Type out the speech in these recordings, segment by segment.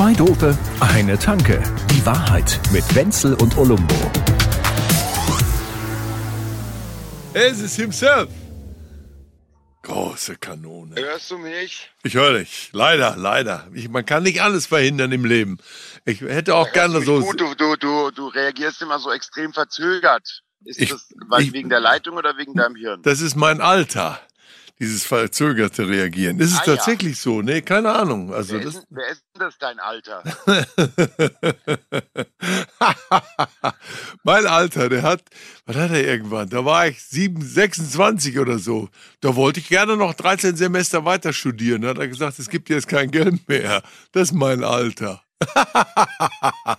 Zwei Dope, eine Tanke. Die Wahrheit mit Wenzel und Olumbo. Es ist himself. Große Kanone. Hörst du mich? Ich höre dich. Leider, leider. Ich, man kann nicht alles verhindern im Leben. Ich hätte auch gerne so. Gut, du, du, du, du reagierst immer so extrem verzögert. Ist Ich- das ich- wegen der Leitung oder wegen deinem Hirn? Das ist mein Alter. Dieses verzögerte Reagieren. Ist es Ah, ja. tatsächlich so? Nee, keine Ahnung. Also wer, das. ist, denn- wer ist denn das dein Alter? mein Alter, der hat, was hat er irgendwann? Da war ich 7, 26 oder so. Da wollte ich gerne noch 13 Semester weiter studieren. Da hat er gesagt, es gibt jetzt kein Geld mehr. Das ist mein Alter.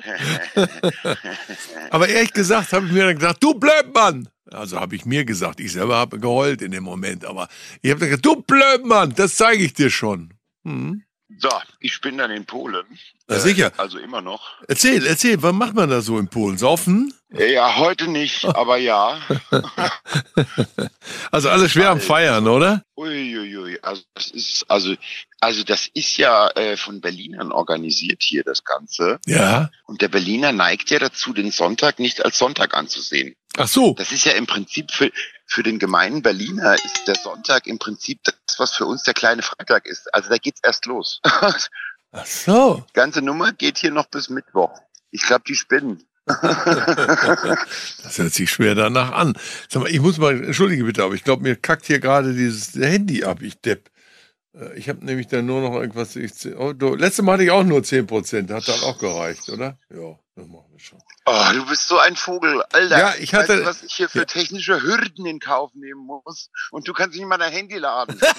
Aber ehrlich gesagt habe ich mir dann gedacht, du Blödmann. Also habe ich mir gesagt, ich selber habe geheult in dem Moment. Aber ich habe gesagt, du Blödmann, das zeige ich dir schon. Hm? So, ich bin dann in Polen. Na sicher. Also immer noch. Erzähl, erzähl, was macht man da so in Polen? Saufen? Ja, heute nicht, aber ja. Also alles schwer am Feiern, oder? Uiuiui, also das ist also also das ist ja äh, von Berlinern organisiert hier das Ganze Ja. und der Berliner neigt ja dazu, den Sonntag nicht als Sonntag anzusehen. Ach so. Das ist ja im Prinzip für für den gemeinen Berliner ist der Sonntag im Prinzip das, was für uns der kleine Freitag ist. Also da geht's erst los. Ach so. Die ganze Nummer geht hier noch bis Mittwoch. Ich glaube, die spinnen. Das hört sich schwer danach an. Sag mal, ich muss mal, entschuldige bitte, aber ich glaube, mir kackt hier gerade dieses Handy ab, ich Depp. Äh, Ich habe nämlich dann nur noch irgendwas. Ich, oh, du, letztes Mal hatte ich auch nur 10%, hat dann auch gereicht, oder? Ja, das machen wir schon. Oh, du bist so ein Vogel, Alter. Ja, ich hatte- weißt du, was ich hier für Ja. technische Hürden in Kauf nehmen muss und du kannst nicht mal dein Handy laden.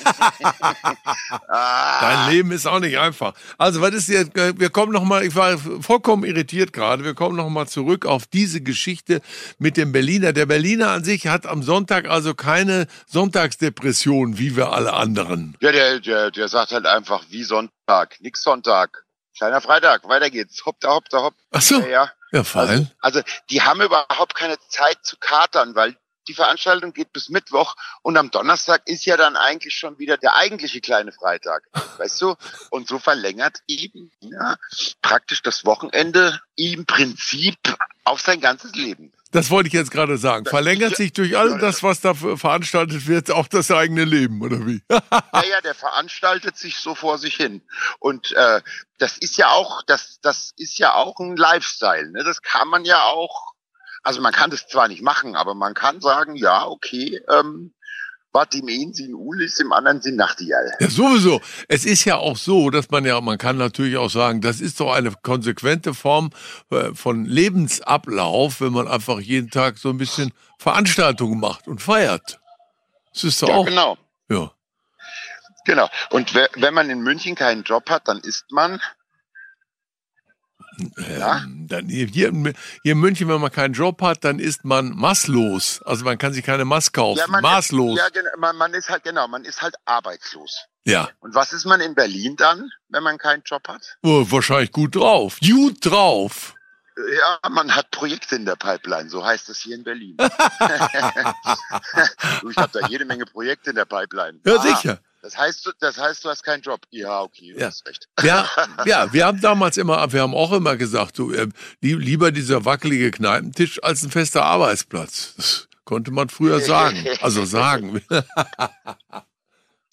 ah, Dein Leben ist auch nicht einfach. Also, was ist jetzt, wir kommen nochmal, ich war vollkommen irritiert gerade, wir kommen nochmal zurück auf diese Geschichte mit dem Berliner. Der Berliner an sich hat am Sonntag also keine Sonntagsdepression, wie wir alle anderen. ja, der, der, der sagt halt einfach, wie Sonntag, nix Sonntag. Kleiner Freitag, weiter geht's. Hopp da, hopp da, hopp. Ach so, Ja, ja. ja, fein. Also, die haben überhaupt keine Zeit zu katern, weil die Veranstaltung geht bis Mittwoch und am Donnerstag ist ja dann eigentlich schon wieder der eigentliche kleine Freitag, weißt du? Und so verlängert eben ja, praktisch das Wochenende im Prinzip auf sein ganzes Leben. Das wollte ich jetzt gerade sagen. Verlängert sich durch all das, was da veranstaltet wird, auch das eigene Leben, oder wie? Naja, der veranstaltet sich so vor sich hin. Und äh, das ist ja auch, das, das ist ja auch ein Lifestyle. Ne? Das kann man ja auch, also man kann das zwar nicht machen, aber man kann sagen, ja, okay, ähm, was im einen Sinn Ulis, im anderen Sinn Nachtigall. Ja, sowieso. Es ist ja auch so, dass man ja, man kann natürlich auch sagen, das ist doch eine konsequente Form äh, von Lebensablauf, wenn man einfach jeden Tag so ein bisschen Veranstaltungen macht und feiert. Das ist doch Ja, auch. genau. Ja. Genau. Und we- wenn man in München keinen Job hat, dann ist man, Ja? Ähm, dann hier, hier in München, wenn man keinen Job hat, dann ist man maßlos. Also man kann sich keine Maß kaufen. ja, man, Maßlos. ja, genau, man, man ist halt, genau, man ist halt arbeitslos. ja. Und was ist man in Berlin dann, wenn man keinen Job hat? Oh, wahrscheinlich gut drauf. Gut drauf. Ja, man hat Projekte in der Pipeline, so heißt es hier in Berlin. ich habe da jede Menge Projekte in der Pipeline. Ja, Ah, sicher. Das heißt, du, das heißt, du hast keinen Job. Ja, okay, du Ja. hast recht. Ja, ja, wir haben damals immer, wir haben auch immer gesagt, so, äh, li- lieber dieser wackelige Kneipentisch als ein fester Arbeitsplatz. Das konnte man früher sagen. Also sagen.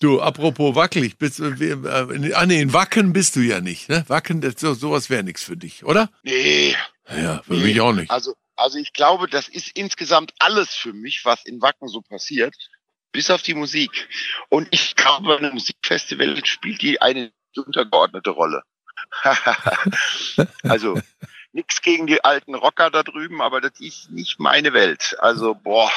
Du, apropos wackelig, bist, äh, wir- äh, ah nee, in Wacken bist du ja nicht, ne? Wacken, das, so, sowas wäre nichts für dich, oder? Nee, Ja, für mich auch nicht. Also, also ich glaube, das ist insgesamt alles für mich, was in Wacken so passiert, bis auf die Musik. Und ich glaube, bei einem Musikfestival spielt die eine untergeordnete Rolle. also nichts gegen die alten Rocker da drüben, aber das ist nicht meine Welt. Also boah,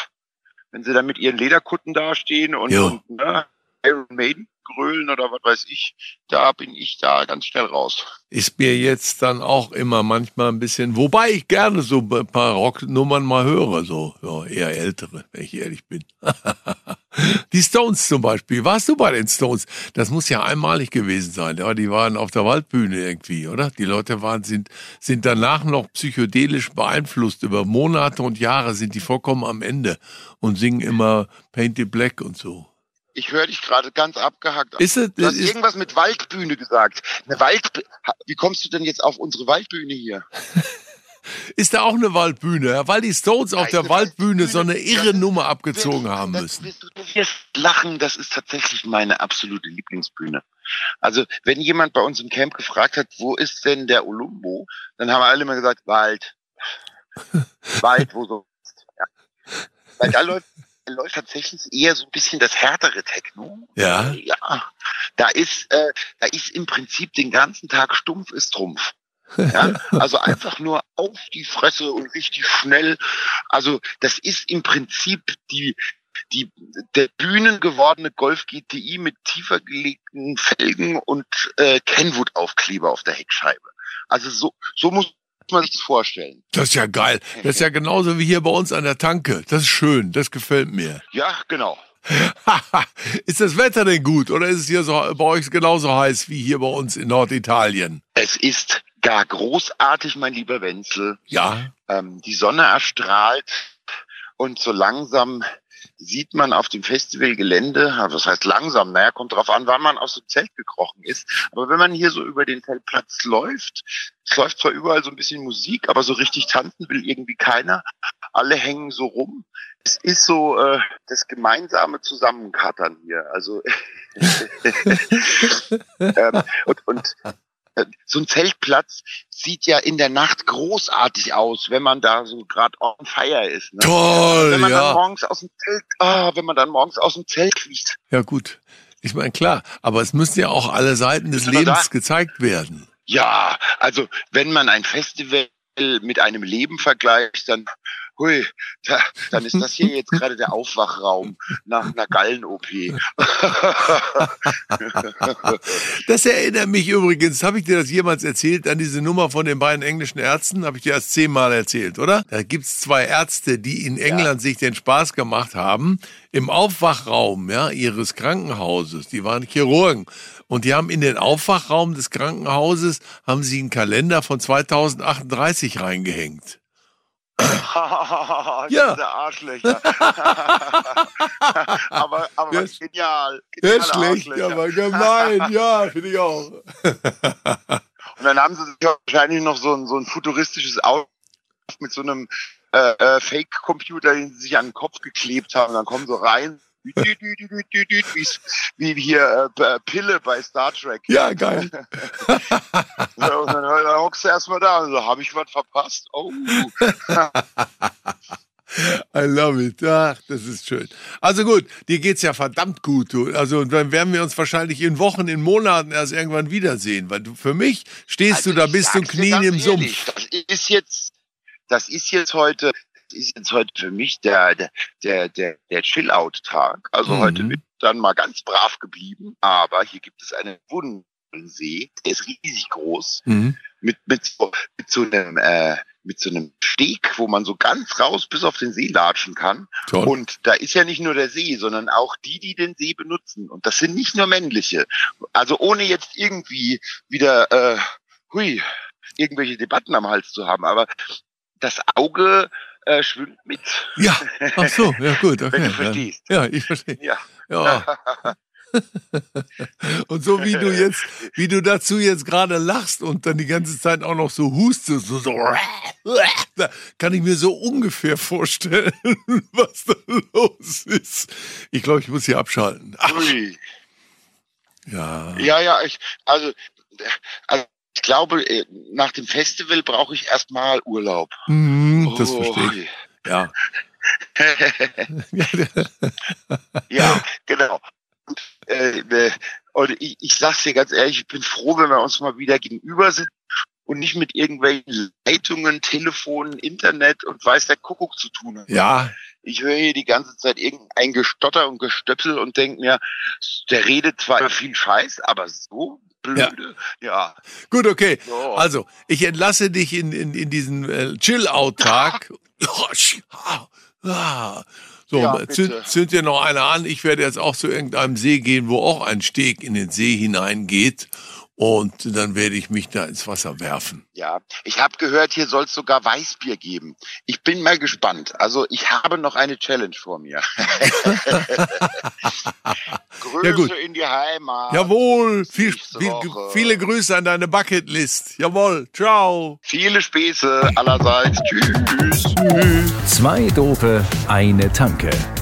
wenn sie da mit ihren Lederkutten dastehen und, und ne, Iron Maiden grölen oder was weiß ich, da bin ich da ganz schnell raus. Ist mir jetzt dann auch immer manchmal ein bisschen, wobei ich gerne so ein paar Rocknummern mal höre, so ja, eher ältere, wenn ich ehrlich bin. Die Stones zum Beispiel. Warst du bei den Stones? Das muss ja einmalig gewesen sein. Ja, die waren auf der Waldbühne irgendwie, oder? Die Leute waren, sind, sind danach noch psychedelisch beeinflusst. Über Monate und Jahre sind die vollkommen am Ende und singen immer Painted Black und so. Ich höre dich gerade ganz abgehackt. Ist es, Du hast ist, irgendwas mit Waldbühne gesagt. Eine Wald. Wie kommst du denn jetzt auf unsere Waldbühne hier? ist da auch eine Waldbühne? Weil die Stones auf der Waldbühne so eine irre Nummer abgezogen haben müssen. Du wirst lachen, das ist tatsächlich meine absolute Lieblingsbühne. Also, wenn jemand bei uns im Camp gefragt hat, wo ist denn der Olumbo, dann haben alle immer gesagt, Wald. Wald, wo so. Ja. Weil da läuft, läuft tatsächlich eher so ein bisschen das härtere Techno. Ja. Ja, da ist, äh, da ist im Prinzip den ganzen Tag stumpf ist Trumpf. Ja, also einfach nur auf die Fresse und richtig schnell. Also das ist im Prinzip die, die, der bühnengewordene Golf GTI mit tiefer gelegten Felgen und äh, Kenwood-Aufkleber auf der Heckscheibe. Also so, so muss man sich das vorstellen. Das ist ja geil. Das ist ja genauso wie hier bei uns an der Tanke. Das ist schön. Das gefällt mir. Ja, genau. ist das Wetter denn gut oder ist es hier so bei euch genauso heiß wie hier bei uns in Norditalien? Es ist gar großartig, mein lieber Wenzel. Ja. ähm, die Sonne erstrahlt und so langsam sieht man auf dem Festivalgelände, was heißt langsam, naja, kommt drauf an, wann man aus dem Zelt gekrochen ist, aber wenn man hier so über den Zeltplatz läuft, es läuft zwar überall so ein bisschen Musik, aber so richtig tanzen will irgendwie keiner, alle hängen so rum. Es ist so äh, das gemeinsame Zusammenkattern hier, also ähm, und, und so ein Zeltplatz sieht ja in der Nacht großartig aus, wenn man da so gerade on fire ist. Ne? Toll, wenn man dann ja. morgens aus dem Zelt, ah, wenn man dann morgens aus dem Zelt kriecht. Ja, gut. Ich meine, klar. Aber es müssen ja auch alle Seiten des Lebens da? gezeigt werden. Ja, also wenn man ein Festival mit einem Leben vergleicht, dann hui, da, dann ist das hier jetzt gerade der Aufwachraum nach einer Gallen-OP. Das erinnert mich übrigens, habe ich dir das jemals erzählt, an diese Nummer von den beiden englischen Ärzten? Habe ich dir erst zehnmal erzählt, oder? Da gibt's zwei Ärzte, die in England sich den Spaß gemacht haben, im Aufwachraum ja, ihres Krankenhauses, die waren Chirurgen, und die haben in den Aufwachraum des Krankenhauses, haben sie einen Kalender von 2038 reingehängt. Ja. Diese Arschlöcher. aber aber Ja, genial. Ja, geniale schlecht, aber gemein, ja, finde ich auch. Und dann haben sie sich wahrscheinlich noch so ein, so ein futuristisches Auto mit so einem äh, äh, Fake-Computer, den sie sich an den Kopf geklebt haben. Dann kommen so rein, wie, wie hier äh, Pille bei Star Trek. Ja, geil. So, und dann, dann hockst du erstmal da und so, habe ich was verpasst? Oh. I love it. Ach, das ist schön. Also gut, dir geht's ja verdammt gut. Du. Also dann werden wir uns wahrscheinlich in Wochen, in Monaten erst irgendwann wiedersehen, weil du für mich stehst du da Also bis zum Knien im ehrlich, Sumpf. Das ist jetzt, das ist jetzt heute, ist jetzt heute für mich der, der, der, der, Chill-Out-Tag. Also Mhm. heute wird dann mal ganz brav geblieben. Aber hier gibt es einen wundervollen See. Der ist riesig groß. Mhm. Mit, mit, so, mit so einem, äh, mit so einem Steg, wo man so ganz raus bis auf den See latschen kann. Toll. Und da ist ja nicht nur der See, sondern auch die, die den See benutzen. Und das sind nicht nur männliche. Also ohne jetzt irgendwie wieder, äh, hui, irgendwelche Debatten am Hals zu haben. Aber das Auge äh, schwimmt mit. ja, ach so, ja gut, okay. Wenn du verstehst. Ja, ich verstehe. Ja. Ja. Und so wie du jetzt, wie du dazu jetzt gerade lachst und dann die ganze Zeit auch noch so hustest, so, so kann ich mir so ungefähr vorstellen, was da los ist. Ich glaube, ich muss hier abschalten. Ach, ja. Ja, ja, ich, also, also ich glaube, äh, nach dem Festival brauche ich erstmal Urlaub. Mhm, das Oh, verstehe ich. Ja. Ja, genau. Und, äh, äh, und ich, ich sag's dir ganz ehrlich, ich bin froh, wenn wir uns mal wieder gegenüber sind und nicht mit irgendwelchen Leitungen, Telefonen, Internet und weiß der Kuckuck zu tun haben. ja, Ich höre hier die ganze Zeit irgendein Gestotter und Gestöpsel und denke mir, der redet zwar viel Scheiß, aber so blöde. Ja. gut, okay. So. Also, ich entlasse dich in, in, in diesen äh, Chill-Out-Tag. Ah. so, Ja, zünd, bitte. zünd dir noch einer an. Ich werde jetzt auch zu irgendeinem See gehen, wo auch ein Steg in den See hineingeht. Und dann werde ich mich da ins Wasser werfen. Ja, ich habe gehört, hier soll es sogar Weißbier geben. Ich bin mal gespannt. Also ich habe noch eine Challenge vor mir. Grüße Ja, gut. in die Heimat. Jawohl, viel, viel, viele Grüße an deine Bucketlist. Jawohl, ciao. Viele Späße allerseits. Tschüss. Zwei Dope, eine Tanke.